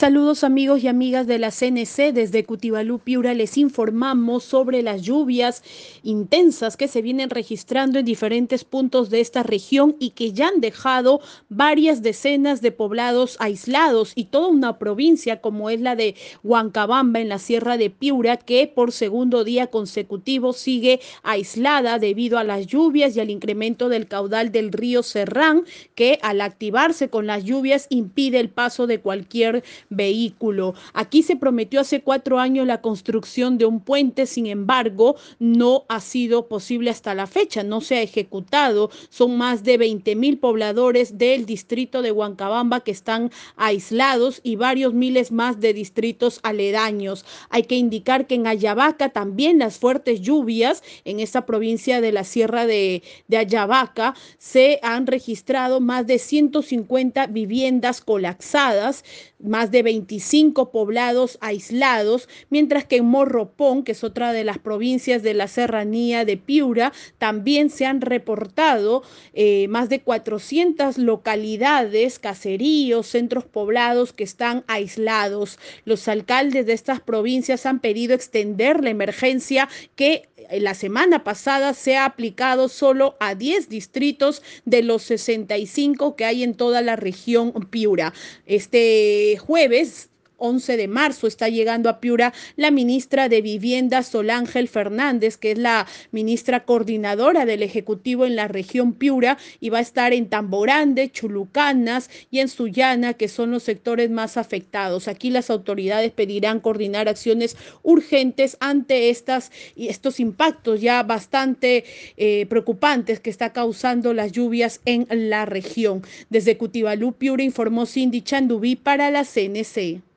Saludos amigos y amigas de la CNC. Desde Cutibalú, Piura, les informamos sobre las lluvias intensas que se vienen registrando en diferentes puntos de esta región y que ya han dejado varias decenas de poblados aislados y toda una provincia como es la de Huancabamba en la Sierra de Piura que por segundo día consecutivo sigue aislada debido a las lluvias y al incremento del caudal del río Serrán que al activarse con las lluvias impide el paso de cualquier vehículo. Aquí se prometió hace cuatro años la construcción de un puente, sin embargo, no ha sido posible hasta la fecha, no se ha ejecutado. Son más de 20 mil pobladores del distrito de Huancabamba que están aislados y varios miles más de distritos aledaños. Hay que indicar que en Ayabaca también las fuertes lluvias en esta provincia de la Sierra de, de Ayabaca se han registrado más de 150 viviendas colapsadas, más de 25 poblados aislados, mientras que en Morropón, que es otra de las provincias de la serranía de Piura, también se han reportado eh, más de 400 localidades, caseríos, centros poblados que están aislados. Los alcaldes de estas provincias han pedido extender la emergencia que la semana pasada se ha aplicado solo a 10 distritos de los 65 que hay en toda la región Piura. Este jueves 11 de marzo está llegando a Piura la ministra de Vivienda Solángel Fernández, que es la ministra coordinadora del Ejecutivo en la región Piura y va a estar en Tamborande, Chulucanas y en Sullana, que son los sectores más afectados. Aquí las autoridades pedirán coordinar acciones urgentes ante estas y estos impactos ya bastante eh, preocupantes que está causando las lluvias en la región. Desde Cutibalú, Piura informó Cindy Chandubí para la CNC.